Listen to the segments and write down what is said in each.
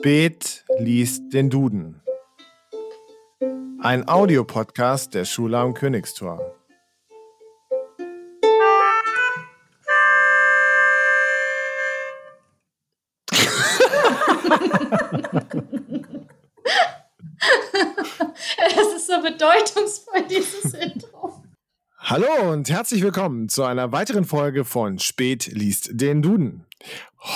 Spät liest den Duden. Ein Audiopodcast der Schule am Königstor. Es ist so bedeutungsvoll, dieses Intro. Hallo und herzlich willkommen zu einer weiteren Folge von Spät liest den Duden.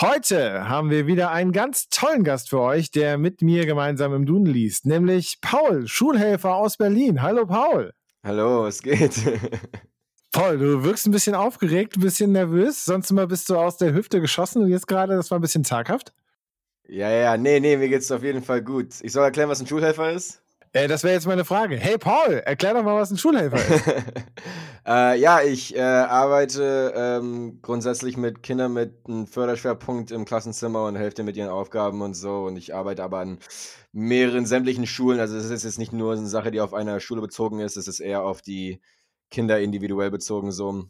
Heute haben wir wieder einen ganz tollen Gast für euch, der mit mir gemeinsam im Duden liest, nämlich Paul, Schulhelfer aus Berlin. Hallo Paul. Hallo, es geht. Paul, du wirkst ein bisschen aufgeregt, ein bisschen nervös. Sonst immer bist du aus der Hüfte geschossen und jetzt gerade, das war ein bisschen zaghaft. Ja, ja, nee, nee, mir geht's auf jeden Fall gut. Ich soll erklären, was ein Schulhelfer ist? Äh, das wäre jetzt meine Frage. Hey Paul, erklär doch mal, was ein Schulhelfer ist. äh, ja, ich äh, arbeite ähm, grundsätzlich mit Kindern mit einem Förderschwerpunkt im Klassenzimmer und helfe mit ihren Aufgaben und so. Und ich arbeite aber an mehreren sämtlichen Schulen. Also es ist jetzt nicht nur eine Sache, die auf einer Schule bezogen ist, es ist eher auf die Kinder individuell bezogen so.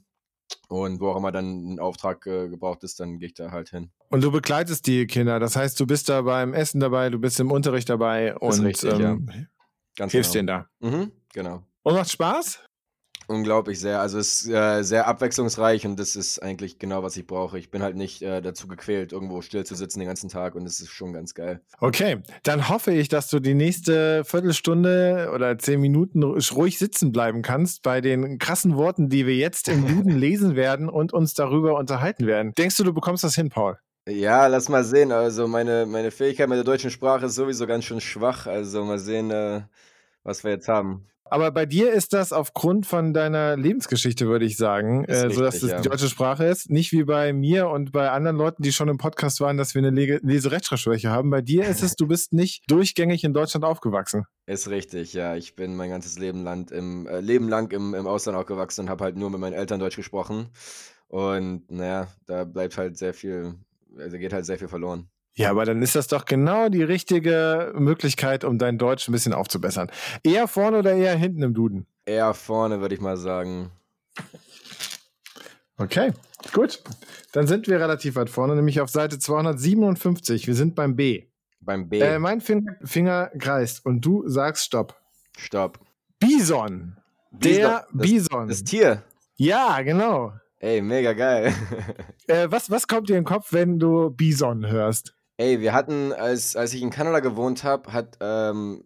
Und wo auch immer dann ein Auftrag äh, gebraucht ist, dann gehe ich da halt hin. Und du begleitest die Kinder, das heißt, du bist da beim Essen dabei, du bist im Unterricht dabei und richtig, ähm, ja. Ganz hilfst genau. denen da. Mhm, genau. Und macht Spaß? Unglaublich sehr. Also es ist äh, sehr abwechslungsreich und das ist eigentlich genau, was ich brauche. Ich bin halt nicht äh, dazu gequält, irgendwo still zu sitzen den ganzen Tag und das ist schon ganz geil. Okay, dann hoffe ich, dass du die nächste Viertelstunde oder zehn Minuten ruhig sitzen bleiben kannst bei den krassen Worten, die wir jetzt im Duden lesen werden und uns darüber unterhalten werden. Denkst du, du bekommst das hin, Paul? Ja, lass mal sehen. Also meine, meine Fähigkeit mit der deutschen Sprache ist sowieso ganz schön schwach. Also mal sehen, äh, was wir jetzt haben. Aber bei dir ist das aufgrund von deiner Lebensgeschichte, würde ich sagen, äh, so dass es ja. die deutsche Sprache ist. Nicht wie bei mir und bei anderen Leuten, die schon im Podcast waren, dass wir eine Le Leserechtschreibschwäche haben. Bei dir ist es, du bist nicht durchgängig in Deutschland aufgewachsen. Ist richtig, ja. Ich bin mein ganzes Leben, Land im, äh, Leben lang im, im Ausland aufgewachsen und habe halt nur mit meinen Eltern Deutsch gesprochen. Und naja, da bleibt halt sehr viel, also geht halt sehr viel verloren. Ja, aber dann ist das doch genau die richtige Möglichkeit, um dein Deutsch ein bisschen aufzubessern. Eher vorne oder eher hinten im Duden? Eher vorne, würde ich mal sagen. Okay, gut. Dann sind wir relativ weit vorne, nämlich auf Seite 257. Wir sind beim B. Beim B. Äh, mein Finger, Finger kreist und du sagst Stopp. Stopp. Bison. Der das, Bison. Das Tier. ja, genau. Ey, mega geil. Äh, was, was kommt dir in den Kopf, wenn du Bison hörst? Ey, wir hatten, als, als ich in Kanada gewohnt habe, hat, ähm,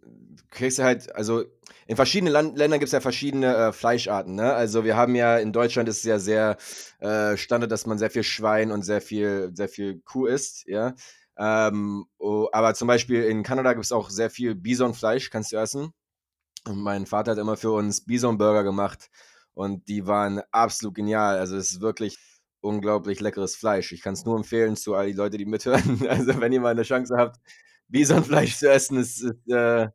kriegst du halt, also in verschiedenen Land Ländern gibt es ja verschiedene äh, Fleischarten, ne? Also wir haben ja, in Deutschland ist es ja sehr äh, Standard, dass man sehr viel Schwein und sehr viel, sehr viel Kuh isst, ja. Ähm, oh, aber zum Beispiel in Kanada gibt es auch sehr viel Bisonfleisch, kannst du essen. Und mein Vater hat immer für uns Bison-Burger gemacht und die waren absolut genial. Also es ist wirklich unglaublich leckeres Fleisch. Ich kann es nur empfehlen zu all die Leute, die mithören. Also wenn ihr mal eine Chance habt, Bisonfleisch zu essen, ist, ist äh,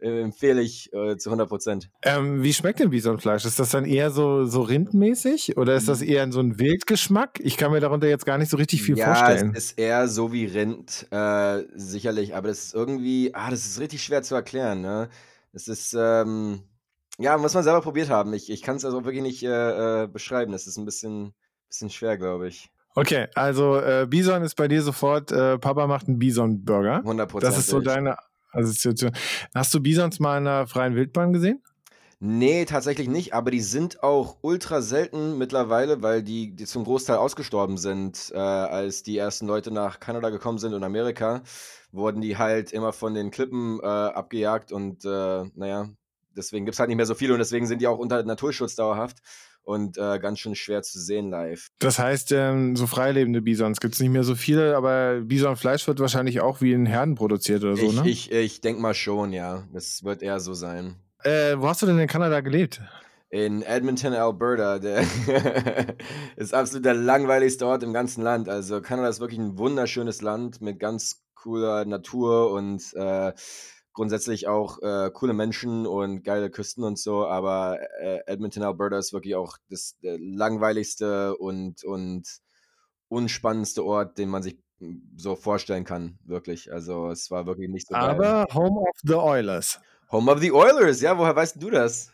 äh, empfehle ich äh, zu 100 Prozent. Ähm, wie schmeckt denn Bisonfleisch? Ist das dann eher so, so rindmäßig oder ist das eher so ein Wildgeschmack? Ich kann mir darunter jetzt gar nicht so richtig viel ja, vorstellen. es ist eher so wie Rind, äh, sicherlich, aber das ist irgendwie, ah, das ist richtig schwer zu erklären, ne? Das ist, ähm, ja, muss man selber probiert haben. Ich, ich kann es also wirklich nicht äh, äh, beschreiben. Das ist ein bisschen, bisschen schwer, glaube ich. Okay, also äh, Bison ist bei dir sofort, äh, Papa macht einen Bison-Burger. 100 Prozent. Das ist so deine Assoziation. Hast du Bisons mal in einer freien Wildbahn gesehen? Nee, tatsächlich nicht, aber die sind auch ultra selten mittlerweile, weil die, die zum Großteil ausgestorben sind. Äh, als die ersten Leute nach Kanada gekommen sind und Amerika, wurden die halt immer von den Klippen äh, abgejagt und äh, naja, deswegen gibt es halt nicht mehr so viele und deswegen sind die auch unter Naturschutz dauerhaft und äh, ganz schön schwer zu sehen live. Das heißt, ähm, so freilebende Bisons gibt es nicht mehr so viele, aber Bisonfleisch wird wahrscheinlich auch wie in Herden produziert oder so, ich ne? ich, ich denke mal schon, ja. Das wird eher so sein. Äh, wo hast du denn in Kanada gelebt? In Edmonton, Alberta, der ist absolut der langweiligste Ort im ganzen Land. Also Kanada ist wirklich ein wunderschönes Land mit ganz cooler Natur und äh, grundsätzlich auch äh, coole Menschen und geile Küsten und so. Aber äh, Edmonton, Alberta ist wirklich auch das langweiligste und, und unspannendste Ort, den man sich so vorstellen kann. Wirklich. Also es war wirklich nicht so geil. Aber Home of the Oilers. Home of the Oilers, ja, woher weißt du das?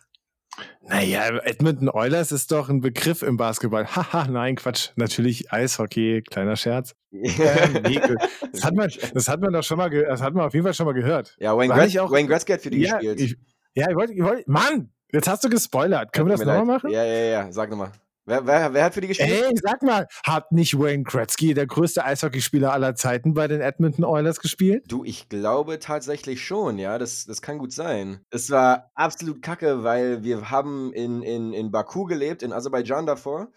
Naja, Edmonton Oilers ist doch ein Begriff im Basketball. Haha, nein, Quatsch. Natürlich Eishockey, kleiner Scherz. ähm, das, hat man, das hat man doch schon mal, das hat man auf jeden Fall schon mal gehört. Ja, Wayne, Gretz, auch, Wayne Gretzky hat für die ja, gespielt. Ich, ja, ich wollte, ich wollte, Mann, jetzt hast du gespoilert. Können wir das nochmal machen? Ja, ja, ja, sag nochmal. Wer, wer, wer, hat für die gespielt? Ey, sag mal, hat nicht Wayne Gretzky, der größte Eishockeyspieler aller Zeiten, bei den Edmonton Oilers gespielt? Du, ich glaube tatsächlich schon, ja. Das, das kann gut sein. Es war absolut kacke, weil wir haben in, in, in Baku gelebt, in Aserbaidschan davor.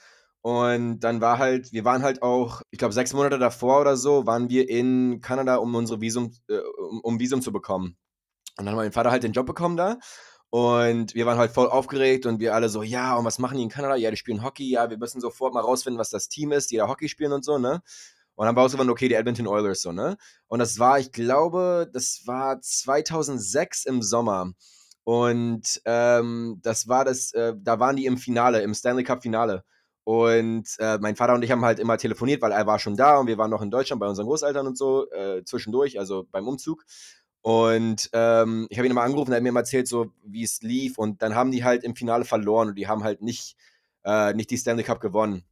Und dann war halt, wir waren halt auch, ich glaube, sechs Monate davor oder so, waren wir in Kanada, um unsere Visum, äh, um, um Visum zu bekommen. Und dann hat mein Vater halt den Job bekommen da. Und wir waren halt voll aufgeregt und wir alle so, ja, und was machen die in Kanada? Ja, die spielen Hockey, ja, wir müssen sofort mal rausfinden, was das Team ist, die da Hockey spielen und so, ne? Und dann war es irgendwann, okay, die Edmonton Oilers so, ne? Und das war, ich glaube, das war 2006 im Sommer. Und ähm, das war das, äh, da waren die im Finale, im Stanley Cup Finale. Und äh, mein Vater und ich haben halt immer telefoniert, weil er war schon da und wir waren noch in Deutschland bei unseren Großeltern und so, äh, zwischendurch, also beim Umzug. Und ähm, ich habe ihn mal angerufen, er hat mir mal erzählt, so wie es lief. Und dann haben die halt im Finale verloren und die haben halt nicht, äh, nicht die Stanley Cup gewonnen.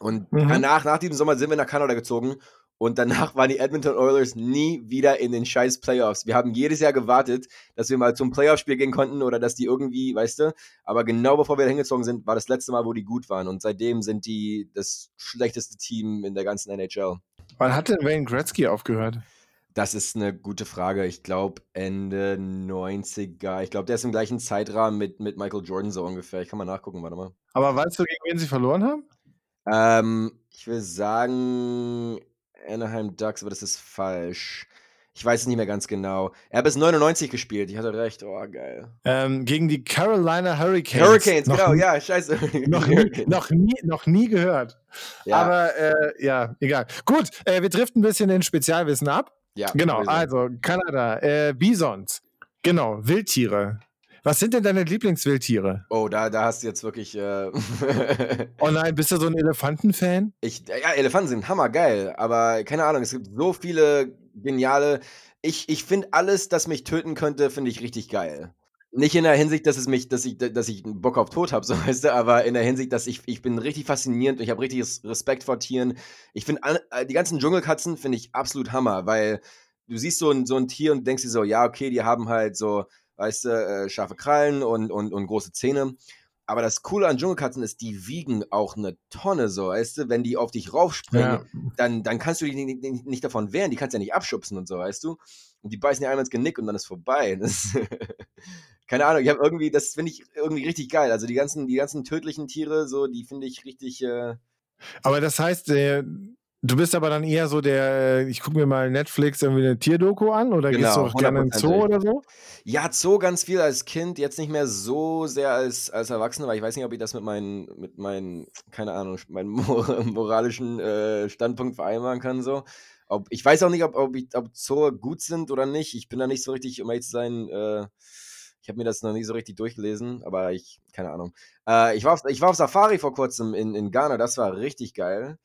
Und mhm. danach, nach diesem Sommer sind wir nach Kanada gezogen und danach waren die Edmonton Oilers nie wieder in den scheiß Playoffs. Wir haben jedes Jahr gewartet, dass wir mal zum Playoff-Spiel gehen konnten oder dass die irgendwie, weißt du, aber genau bevor wir da hingezogen sind, war das letzte Mal, wo die gut waren. Und seitdem sind die das schlechteste Team in der ganzen NHL. Wann hat denn Wayne Gretzky aufgehört? Das ist eine gute Frage. Ich glaube Ende 90er. Ich glaube, der ist im gleichen Zeitrahmen mit, mit Michael Jordan so ungefähr. Ich kann mal nachgucken, warte mal. Aber weißt du, gegen wen sie verloren haben? Ähm, ich will sagen Anaheim Ducks, aber das ist falsch. Ich weiß es nicht mehr ganz genau. Er hat bis 99 gespielt. Ich hatte recht. Oh, geil. Ähm, gegen die Carolina Hurricanes. Hurricanes, noch genau. Nie, ja, scheiße. Noch nie, noch nie, noch nie gehört. Ja. Aber äh, ja, egal. Gut, äh, wir driften ein bisschen in Spezialwissen ab. Ja. Genau, also Kanada, äh, Bisons. Genau, Wildtiere. Was sind denn deine Lieblingswildtiere? Oh, da, da hast du jetzt wirklich. Äh oh nein, bist du so ein Elefantenfan? Ich, ja, Elefanten sind hammergeil, aber keine Ahnung, es gibt so viele geniale. Ich, ich finde alles, das mich töten könnte, finde ich richtig geil. Nicht in der Hinsicht, dass es mich, dass ich, dass ich Bock auf Tod habe, so weißt du, aber in der Hinsicht, dass ich, ich bin richtig faszinierend, ich habe richtig Respekt vor Tieren. Ich finde äh, die ganzen Dschungelkatzen finde ich absolut Hammer, weil du siehst so ein, so ein Tier und denkst dir so, ja, okay, die haben halt so, weißt du, äh, scharfe Krallen und, und, und große Zähne. Aber das Coole an Dschungelkatzen ist, die wiegen auch eine Tonne, so, weißt du? Wenn die auf dich raufspringen, ja. dann, dann kannst du dich nicht, nicht, davon wehren, die kannst ja nicht abschubsen und so, weißt du? Und die beißen dir einmal ins Genick und dann ist vorbei. Das, keine Ahnung, ich habe irgendwie, das finde ich irgendwie richtig geil. Also die ganzen, die ganzen tödlichen Tiere, so, die finde ich richtig. Äh Aber das heißt, äh, Du bist aber dann eher so der, ich gucke mir mal Netflix irgendwie eine Tierdoku an oder genau, gehst du auch gerne in Zoo oder so? Ja, Zoo ganz viel als Kind, jetzt nicht mehr so sehr als, als Erwachsener, weil ich weiß nicht, ob ich das mit meinen, mit meinen, keine Ahnung, meinem moralischen äh, Standpunkt vereinbaren kann. So. Ob, ich weiß auch nicht, ob, ob, ich, ob Zoo gut sind oder nicht. Ich bin da nicht so richtig, um ehrlich zu sein, äh, ich habe mir das noch nie so richtig durchgelesen, aber ich, keine Ahnung. Äh, ich, war auf, ich war auf Safari vor kurzem in, in Ghana, das war richtig geil.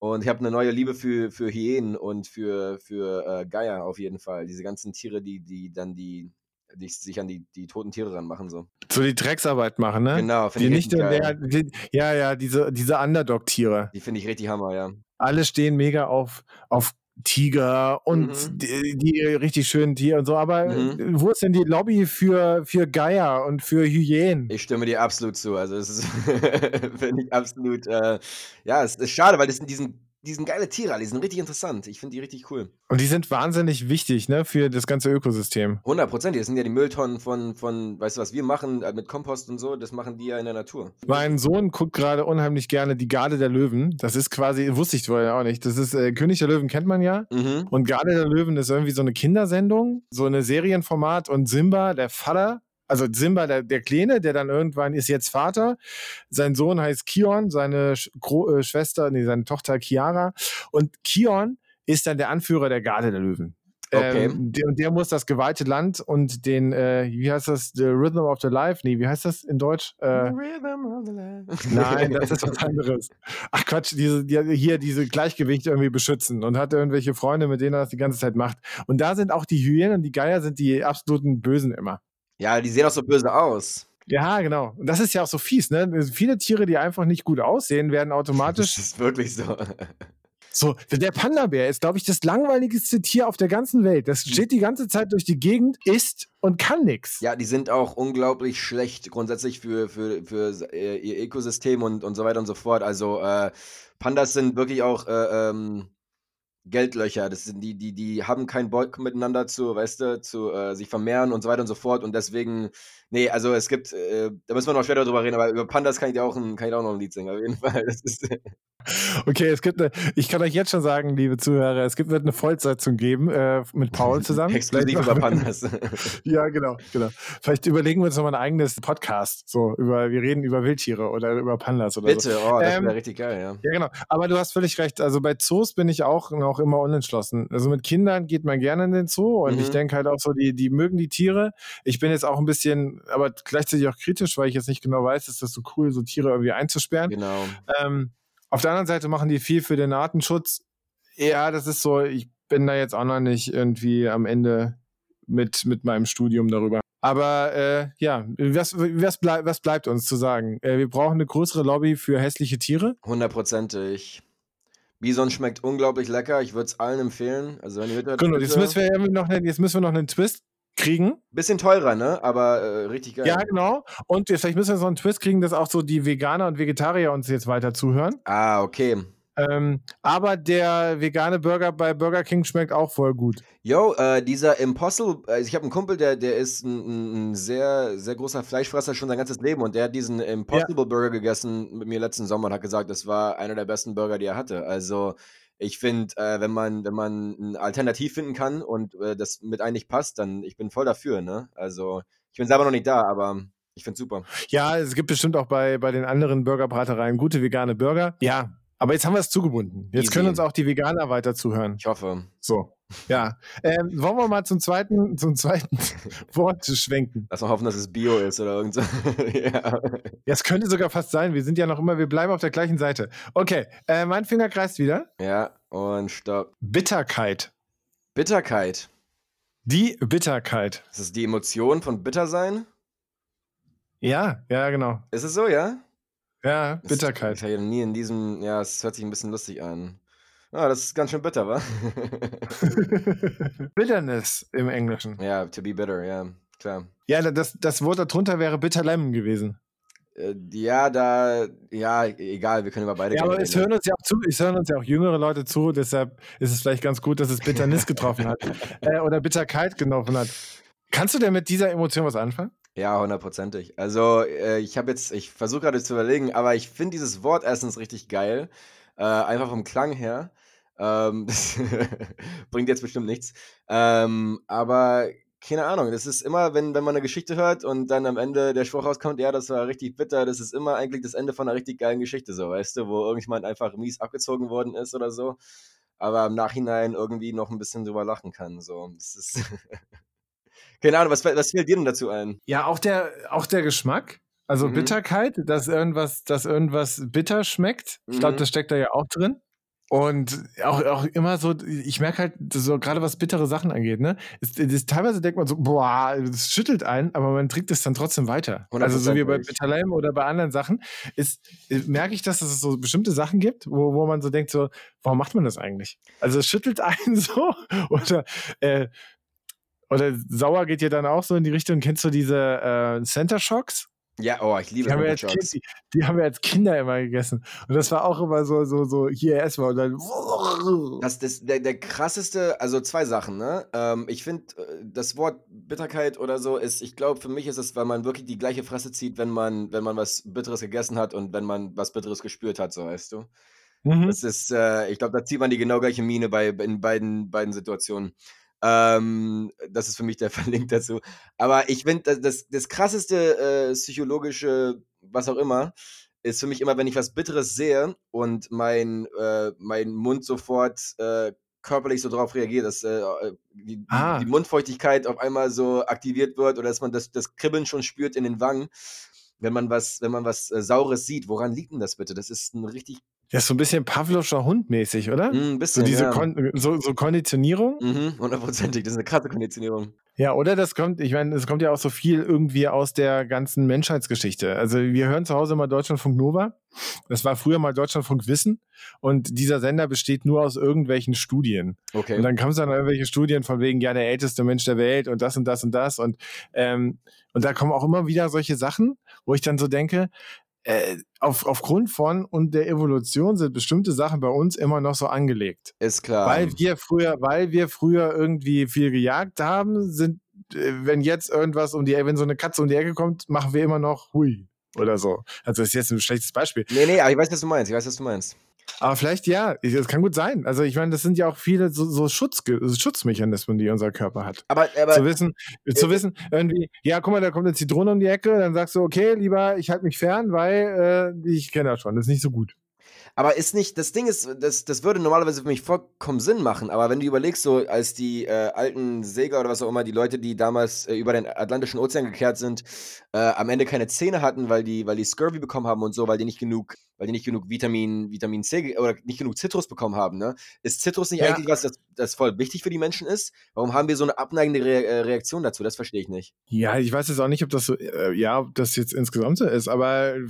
Und ich habe eine neue Liebe für, für Hyänen und für, für äh, Geier auf jeden Fall. Diese ganzen Tiere, die, die dann die, die sich an die, die toten Tiere ranmachen. So. so die Drecksarbeit machen, ne? Genau, finde ich nicht. Der, die, Ja, ja, diese, diese Underdog-Tiere. Die finde ich richtig Hammer, ja. Alle stehen mega auf, auf Tiger und mhm. die, die, richtig schönen Tiere und so. Aber mhm. wo ist denn die Lobby für, für Geier und für Hyänen? Ich stimme dir absolut zu. Also es ist, finde ich absolut, äh, ja, es ist schade, weil das in diesen die sind geile Tiere, die sind richtig interessant. Ich finde die richtig cool. Und die sind wahnsinnig wichtig, ne, für das ganze Ökosystem. 100 Prozent. Das sind ja die Mülltonnen von, von, weißt du, was wir machen äh, mit Kompost und so, das machen die ja in der Natur. Mein Sohn guckt gerade unheimlich gerne die Garde der Löwen. Das ist quasi, wusste ich vorher auch nicht. Das ist, äh, König der Löwen kennt man ja. Mhm. Und Garde der Löwen ist irgendwie so eine Kindersendung, so eine Serienformat. Und Simba, der Vater, also Simba, der, der Kleine, der dann irgendwann ist jetzt Vater. Sein Sohn heißt Kion, seine Sch äh, Schwester, nee, seine Tochter Chiara. Und Kion ist dann der Anführer der Garde der Löwen. Okay. Ähm, der, und der muss das geweihte Land und den, äh, wie heißt das, The Rhythm of the Life? Nee, wie heißt das in Deutsch? Äh, the Rhythm of the Life. Nein, das ist was anderes. Ach Quatsch, diese, die, hier diese Gleichgewicht irgendwie beschützen und hat irgendwelche Freunde, mit denen er das die ganze Zeit macht. Und da sind auch die Hyänen und die Geier sind die absoluten Bösen immer. Ja, die sehen auch so böse aus. Ja, genau. Und das ist ja auch so fies, ne? Viele Tiere, die einfach nicht gut aussehen, werden automatisch. Das ist wirklich so. So, der Panda-Bär ist, glaube ich, das langweiligste Tier auf der ganzen Welt. Das steht die ganze Zeit durch die Gegend, isst und kann nichts. Ja, die sind auch unglaublich schlecht grundsätzlich für, für, für äh, ihr Ökosystem und, und so weiter und so fort. Also äh, Pandas sind wirklich auch äh, ähm, Geldlöcher. Das sind die, die, die haben keinen Bock miteinander zu, weißt du, zu äh, sich vermehren und so weiter und so fort. Und deswegen, nee, also es gibt, äh, da müssen wir noch später drüber reden, aber über Pandas kann ich dir auch, ein, kann ich auch noch ein Lied singen, auf jeden Fall. Das ist, Okay, es gibt eine, ich kann euch jetzt schon sagen, liebe Zuhörer, es gibt, wird eine Vollsetzung geben äh, mit Paul zusammen. Exklusiv über Pandas. ja, genau, genau. Vielleicht überlegen wir uns nochmal ein eigenes Podcast. So, über, wir reden über Wildtiere oder über Pandas oder Bitte, so. oh, das ähm, wäre richtig geil, ja. Ja, genau. Aber du hast völlig recht. Also bei Zoos bin ich auch noch immer unentschlossen. Also mit Kindern geht man gerne in den Zoo und mhm. ich denke halt auch so, die, die mögen die Tiere. Ich bin jetzt auch ein bisschen, aber gleichzeitig auch kritisch, weil ich jetzt nicht genau weiß, ist das so cool, so Tiere irgendwie einzusperren. Genau. Ähm, auf der anderen Seite machen die viel für den Artenschutz. Ja, das ist so, ich bin da jetzt auch noch nicht irgendwie am Ende mit, mit meinem Studium darüber. Aber äh, ja, was, was, bleib, was bleibt uns zu sagen? Äh, wir brauchen eine größere Lobby für hässliche Tiere. Hundertprozentig. Bison schmeckt unglaublich lecker. Ich würde es allen empfehlen. Also wenn ihr genau, jetzt müssen, wir noch, jetzt müssen wir noch einen Twist kriegen. Bisschen teurer, ne? Aber äh, richtig geil. Ja, genau. Und vielleicht müssen wir so einen Twist kriegen, dass auch so die Veganer und Vegetarier uns jetzt weiter zuhören. Ah, okay. Ähm, aber der vegane Burger bei Burger King schmeckt auch voll gut. Yo, äh, dieser Impossible, also ich habe einen Kumpel, der, der ist ein, ein, sehr, sehr großer Fleischfresser schon sein ganzes Leben und der hat diesen Impossible ja. Burger gegessen mit mir letzten Sommer und hat gesagt, das war einer der besten Burger, die er hatte. Also ich finde, äh, wenn man, wenn man ein Alternativ finden kann und äh, das mit eigentlich passt, dann ich bin voll dafür, ne? Also ich bin selber noch nicht da, aber ich finde super. Ja, es gibt bestimmt auch bei, bei den anderen Burgerbratereien gute vegane Burger. Ja, aber jetzt haben wir es zugebunden. Jetzt Easy. können uns auch die Veganer weiter zuhören. Ich hoffe. So. Ja. Ähm, wollen wir mal zum zweiten, zum zweiten Wort schwenken? Lass mal hoffen, dass es Bio ist oder irgend so. ja. Es könnte sogar fast sein. Wir sind ja noch immer, wir bleiben auf der gleichen Seite. Okay, äh, mein Finger kreist wieder. Ja, und stopp. Bitterkeit. Bitterkeit. Die Bitterkeit. Ist das die Emotion von Bittersein? Ja, ja, genau. Ist es so, ja? Ja, Bitterkeit. Das, ich habe nie in diesem, ja, es hört sich ein bisschen lustig an. Ah, das ist ganz schön bitter, wa? Bitterness im Englischen. Ja, to be bitter, ja, klar. Ja, das, das Wort darunter wäre Bitter Lemon gewesen. Äh, ja, da, ja, egal, wir können über beide Ja, aber es hören uns ja auch zu, es hören uns ja auch jüngere Leute zu, deshalb ist es vielleicht ganz gut, dass es Bitternis getroffen hat. äh, oder Bitterkeit getroffen hat. Kannst du denn mit dieser Emotion was anfangen? Ja, hundertprozentig. Also, äh, ich habe jetzt, ich versuche gerade zu überlegen, aber ich finde dieses Wort erstens richtig geil. Äh, einfach vom Klang her. Ähm, das bringt jetzt bestimmt nichts. Ähm, aber keine Ahnung, das ist immer, wenn, wenn man eine Geschichte hört und dann am Ende der Spruch rauskommt, ja, das war richtig bitter, das ist immer eigentlich das Ende von einer richtig geilen Geschichte, so, weißt du, wo irgendjemand einfach mies abgezogen worden ist oder so, aber im Nachhinein irgendwie noch ein bisschen drüber lachen kann, so. Das ist. keine Ahnung, was, was fällt dir denn dazu ein? Ja, auch der, auch der Geschmack. Also mhm. Bitterkeit, dass irgendwas, dass irgendwas bitter schmeckt. Ich glaube, mhm. das steckt da ja auch drin. Und auch, auch immer so, ich merke halt, so gerade was bittere Sachen angeht, ne? Ist, ist, teilweise denkt man so, boah, das schüttelt einen, aber man trinkt es dann trotzdem weiter. Also so wie bei Bitterleim oder bei anderen Sachen, ist, merke ich, dass es so bestimmte Sachen gibt, wo, wo man so denkt, so, warum macht man das eigentlich? Also es schüttelt einen so oder äh, oder sauer geht ja dann auch so in die Richtung, kennst du diese äh, Center Shocks? Ja, oh, ich liebe die haben, wir kind, die, die, haben wir als Kinder immer gegessen. Und das war auch immer so, so, so, hier erstmal und dann. Das ist der, der krasseste, also zwei Sachen, ne? Ähm, ich finde, äh, das Wort Bitterkeit oder so ist, ich glaube, für mich ist es, weil man wirklich die gleiche Fresse zieht, wenn man, wenn man was Bitteres gegessen hat und wenn man was Bitteres gespürt hat, so weißt du. Mhm. Das ist, äh, ich glaube, da zieht man die genau gleiche Mine bei, in beiden, beiden Situationen. Ähm, das ist für mich der Verlink dazu. Aber ich finde, das, das, das, krasseste äh, psychologische, was auch immer, ist für mich immer, wenn ich was Bitteres sehe und mein, äh, mein Mund sofort äh, körperlich so darauf reagiert, dass äh, äh die, ah. die, Mundfeuchtigkeit auf einmal so aktiviert wird oder dass man das, das Kribbeln schon spürt in den Wangen, wenn man was, wenn man was äh, Saures sieht. Woran liegt denn das bitte? Das ist ein richtig Das ist so ein bisschen Pavlovscher Hund-mäßig, oder? Mm, ein So bisschen, diese ja. Kon so, so Konditionierung. Mhm, hundertprozentig. Das ist eine krasse Konditionierung. Ja, oder das kommt, ich meine, es kommt ja auch so viel irgendwie aus der ganzen Menschheitsgeschichte. Also wir hören zu Hause immer Deutschlandfunk Nova. Das war früher mal Deutschlandfunk Wissen. Und dieser Sender besteht nur aus irgendwelchen Studien. Okay. Und dann kam es dann irgendwelche Studien von wegen, ja, der älteste Mensch der Welt und das und das und das. Und, ähm, und da kommen auch immer wieder solche Sachen, wo ich dann so denke, äh, auf, aufgrund von und der Evolution sind bestimmte Sachen bei uns immer noch so angelegt. Ist klar. Weil wir früher, weil wir früher irgendwie viel gejagt haben, sind, äh, wenn jetzt irgendwas um die, wenn so eine Katze um die Ecke kommt, machen wir immer noch hui oder so. Also das ist jetzt ein schlechtes Beispiel. nee, nee, aber ich weiß, was du meinst. Ich weiß, was du meinst. Aber vielleicht ja, das kann gut sein. Also ich meine, das sind ja auch viele so, so Schutz, Schutzmechanismen, die unser Körper hat. Aber, aber zu wissen, zu äh, wissen, irgendwie, ja, guck mal, da kommt eine Zitrone um die Ecke, dann sagst du, okay, lieber, ich halte mich fern, weil äh, ich kenne das schon, das ist nicht so gut. Aber ist nicht, das Ding ist, das, das würde normalerweise für mich vollkommen Sinn machen, aber wenn du überlegst, so als die äh, alten Seger oder was auch immer, die Leute, die damals äh, über den Atlantischen Ozean gekehrt sind, äh, am Ende keine Zähne hatten, weil die, weil die Scurvy bekommen haben und so, weil die nicht genug, weil die nicht genug Vitamin, Vitamin C oder nicht genug Zitrus bekommen haben, ne? Ist Zitrus nicht Ja. eigentlich was, das, das voll wichtig für die Menschen ist? Warum haben wir so eine abneigende Re äh, Reaktion dazu? Das verstehe ich nicht. Ja, ich weiß jetzt auch nicht, ob das so, äh, ja, ob das jetzt insgesamt so ist, aber äh,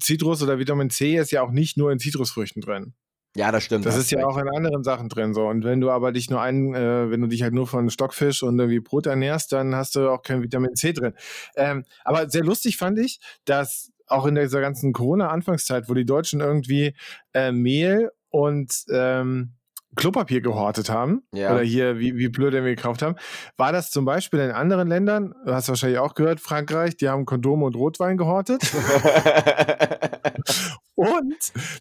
Zitrus oder Vitamin C ist ja auch nicht nur in Zitrusfrüchten drin. Ja, das stimmt. Das hast ist ja auch in anderen Sachen drin so. Und wenn du aber dich nur einen, äh, wenn du dich halt nur von Stockfisch und irgendwie Brot ernährst, dann hast du auch kein Vitamin C drin. Ähm, aber sehr lustig fand ich, dass auch in dieser ganzen Corona-Anfangszeit, wo die Deutschen irgendwie äh, Mehl und ähm, Klopapier gehortet haben, Ja. oder hier wie, wie blöd wir gekauft haben, war das zum Beispiel in anderen Ländern, du hast wahrscheinlich auch gehört, Frankreich, die haben Kondome und Rotwein gehortet. Und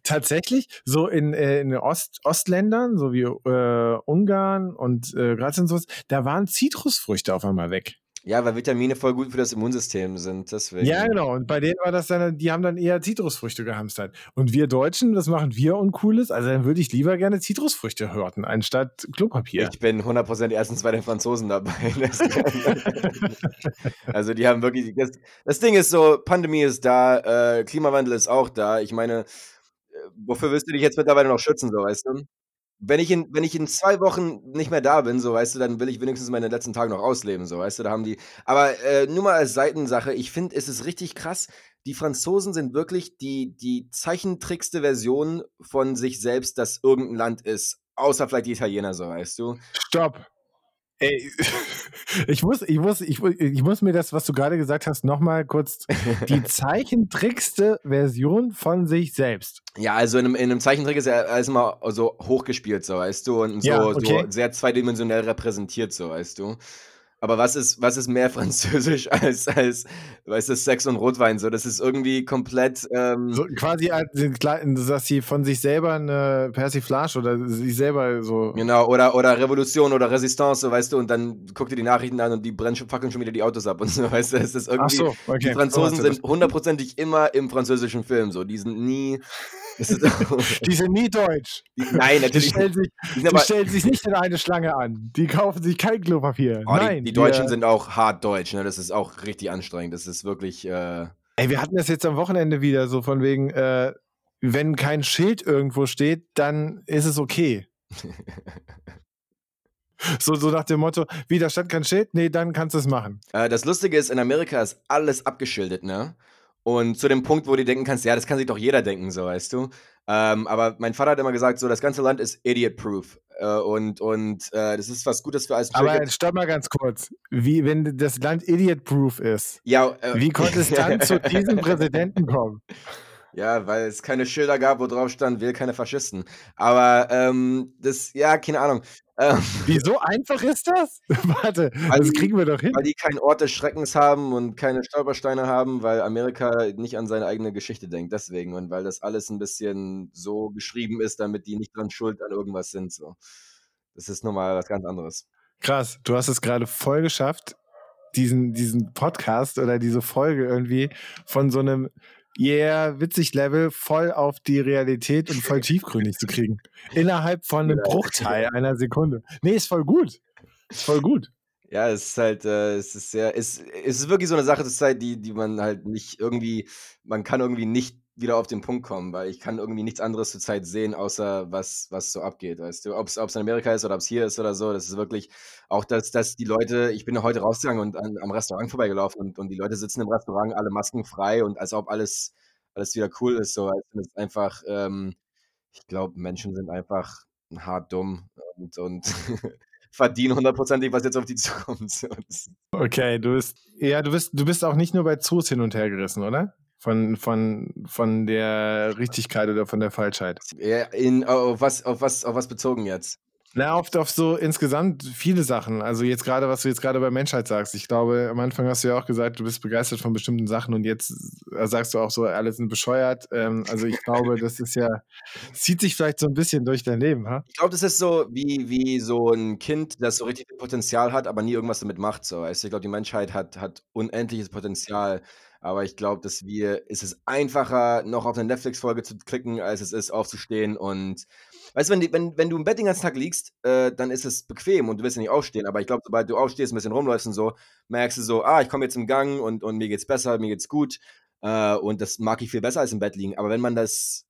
tatsächlich, so in, äh, in Ost, Ostländern, so wie äh, Ungarn und äh, Graz und sowas, da waren Zitrusfrüchte auf einmal weg. Ja, weil Vitamine voll gut für das Immunsystem sind, deswegen. Ja, genau. Und bei denen war das dann, die haben dann eher Zitrusfrüchte gehamstert. Und wir Deutschen, was machen wir Uncooles? Also dann würde ich lieber gerne Zitrusfrüchte hörten, anstatt Klopapier. Ich bin 100% erstens bei den Franzosen dabei. Das- also die haben wirklich, das, das Ding ist so, Pandemie ist da, äh, Klimawandel ist auch da. Ich meine, äh, wofür willst du dich jetzt mittlerweile noch schützen, so weißt du? Wenn ich, in, wenn ich in zwei Wochen nicht mehr da bin, so weißt du, dann will ich wenigstens meine letzten Tage noch ausleben, so weißt du, da haben die. Aber äh, nur mal als Seitensache, ich finde, es ist richtig krass. Die Franzosen sind wirklich die, die zeichentrickste Version von sich selbst, dass irgendein Land ist. Außer vielleicht die Italiener, so weißt du. Stopp. Ey, ich muss, ich muss, ich, ich muss mir das, was du gerade gesagt hast, nochmal kurz die zeichentrickste Version von sich selbst. Ja, also in einem, in einem Zeichentrick ist er alles mal so hochgespielt, so weißt du, und so, Ja, okay. so sehr zweidimensionell repräsentiert, so weißt du. Aber was ist, was ist mehr französisch als, als, weißt du, Sex und Rotwein? So, das ist irgendwie komplett. Ähm, So quasi, als, dass sie von sich selber eine Persiflage oder sich selber so. Genau, oder, oder Revolution oder Resistance, so weißt du, und dann guck dir die Nachrichten an und die brennen schon, fackeln schon wieder die Autos ab und so, weißt du, es ist Ach irgendwie. so, okay. Die Franzosen So, sind hundertprozentig immer im französischen Film, so, die sind nie. Die sind nie deutsch. die, nein, Die natürlich. stellen, sich, Die die aber, stellen sich nicht in eine Schlange an. Die kaufen sich kein Klopapier. Oh, Nein. die, die Deutschen wir, sind auch hart deutsch, ne? Das ist auch richtig anstrengend. Das ist wirklich. Äh, Ey, wir hatten das jetzt am Wochenende wieder so von wegen, äh, wenn kein Schild irgendwo steht, dann ist es okay. So, so nach dem Motto, wie, da stand kein Schild? Nee, dann kannst du es machen. äh, das Lustige ist, in Amerika ist alles abgeschildert, ne? Und zu dem Punkt, wo du denken kannst, ja, das kann sich doch jeder denken, so, weißt du. Ähm, aber mein Vater hat immer gesagt, so, das ganze Land ist idiot-proof. Äh, und und äh, das ist was Gutes für als Aber jetzt stopp mal ganz kurz. Wie, wenn das Land idiot-proof ist, Ja, äh, wie konnte es dann zu diesem Präsidenten kommen? Ja, weil es keine Schilder gab, wo drauf stand, will keine Faschisten. Aber ähm, das, ja, keine Ahnung. Ähm, Wie so einfach ist das? Warte, Weil das kriegen wir doch hin. weil die keinen Ort des Schreckens haben und keine Stolpersteine haben, weil Amerika nicht an seine eigene Geschichte denkt. Deswegen. Und weil das alles ein bisschen so geschrieben ist, damit die nicht dran schuld an irgendwas sind. So. Das ist nochmal was ganz anderes. Krass, du hast es gerade voll geschafft, diesen, diesen Podcast oder diese Folge irgendwie von so einem yeah, witzig Level voll auf die Realität und voll tiefgründig zu kriegen. Innerhalb von einem. Bruchteil einer Sekunde. Nee, ist voll gut. Ist voll gut. Ja, es ist halt, äh, es ist sehr, es, es ist wirklich so eine Sache zur Zeit, die, die man halt nicht irgendwie, man kann irgendwie nicht wieder auf den Punkt kommen, weil ich kann irgendwie nichts anderes zurzeit sehen, außer was, was so abgeht, weißt du? Ob es in Amerika ist oder ob es hier ist oder so, das ist wirklich auch, dass, dass die Leute, ich bin heute rausgegangen und an, am Restaurant vorbeigelaufen und, und die Leute sitzen im Restaurant, alle Masken frei und als ob alles, alles wieder cool ist, so. Also das ist einfach, ähm, ich glaube, Menschen sind einfach hart dumm und, und verdienen hundertprozentig, was jetzt auf die zukommt. Okay, du bist, ja, du bist, du bist auch nicht nur bei Zoos hin und her gerissen, oder? Von, von, von der Richtigkeit oder von der Falschheit. Ja, in, auf, was, auf, was, auf was bezogen jetzt? Na, oft auf so insgesamt viele Sachen. Also jetzt gerade, was du jetzt gerade bei Menschheit sagst. Ich glaube, am Anfang hast du ja auch gesagt, du bist begeistert von bestimmten Sachen und jetzt äh, sagst du auch so, alle sind bescheuert. Ähm, also ich glaube, das ist ja, zieht sich vielleicht so ein bisschen durch dein Leben, ha? Ich glaube, das ist so wie, wie so ein Kind, das so richtig Potenzial hat, aber nie irgendwas damit macht. So. Also ich glaube, die Menschheit hat, hat unendliches Potenzial. Aber ich glaube, dass wir, ist es einfacher, noch auf eine Netflix-Folge zu klicken, als es ist, aufzustehen und Weißt du, wenn, wenn, wenn du im Bett den ganzen Tag liegst, äh, dann ist es bequem und du willst ja nicht aufstehen. Aber ich glaube, sobald du aufstehst, ein bisschen rumläufst und so, merkst du so, ah, ich komme jetzt im Gang und, und mir geht's besser, mir geht's gut. Äh, und das mag ich viel besser als im Bett liegen. Aber wenn man das,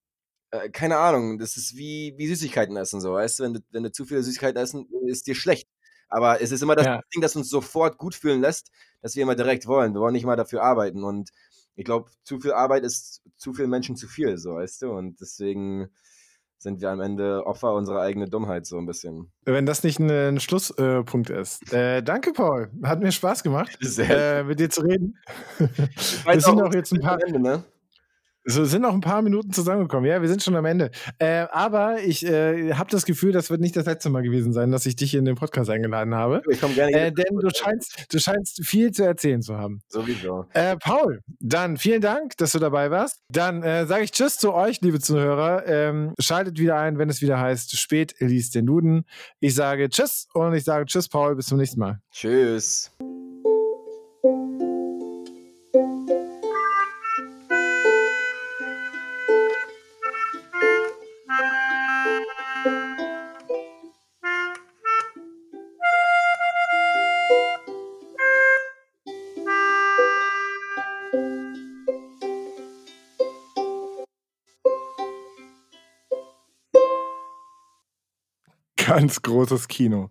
äh, keine Ahnung, das ist wie, wie Süßigkeiten essen, so, weißt du, wenn du, wenn du zu viele Süßigkeiten essen, ist dir schlecht. Aber es ist immer das ja. Ding, das uns sofort gut fühlen lässt, dass wir immer direkt wollen. Wir wollen nicht mal dafür arbeiten. Und ich glaube, zu viel Arbeit ist zu vielen Menschen zu viel, so, weißt du? Und deswegen sind wir am Ende Opfer unserer eigenen Dummheit so ein bisschen. Wenn das nicht ein, ein Schlusspunkt äh, ist. Äh, danke, Paul. Hat mir Spaß gemacht, äh, mit dir zu reden. Wir sind auch jetzt ein paar. Ende, ne? So sind noch ein paar Minuten zusammengekommen. Ja, wir sind schon am Ende. Äh, aber ich äh, habe das Gefühl, das wird nicht das letzte Mal gewesen sein, dass ich dich in den Podcast eingeladen habe. Ich komme gerne. Äh, denn du scheinst, du scheinst viel zu erzählen zu haben. Sowieso. Äh, Paul, dann vielen Dank, dass du dabei warst. Dann äh, sage ich Tschüss zu euch, liebe Zuhörer. Ähm, schaltet wieder ein, wenn es wieder heißt, spät liest den Duden. Ich sage Tschüss und ich sage Tschüss, Paul. Bis zum nächsten Mal. Tschüss. Ganz großes Kino.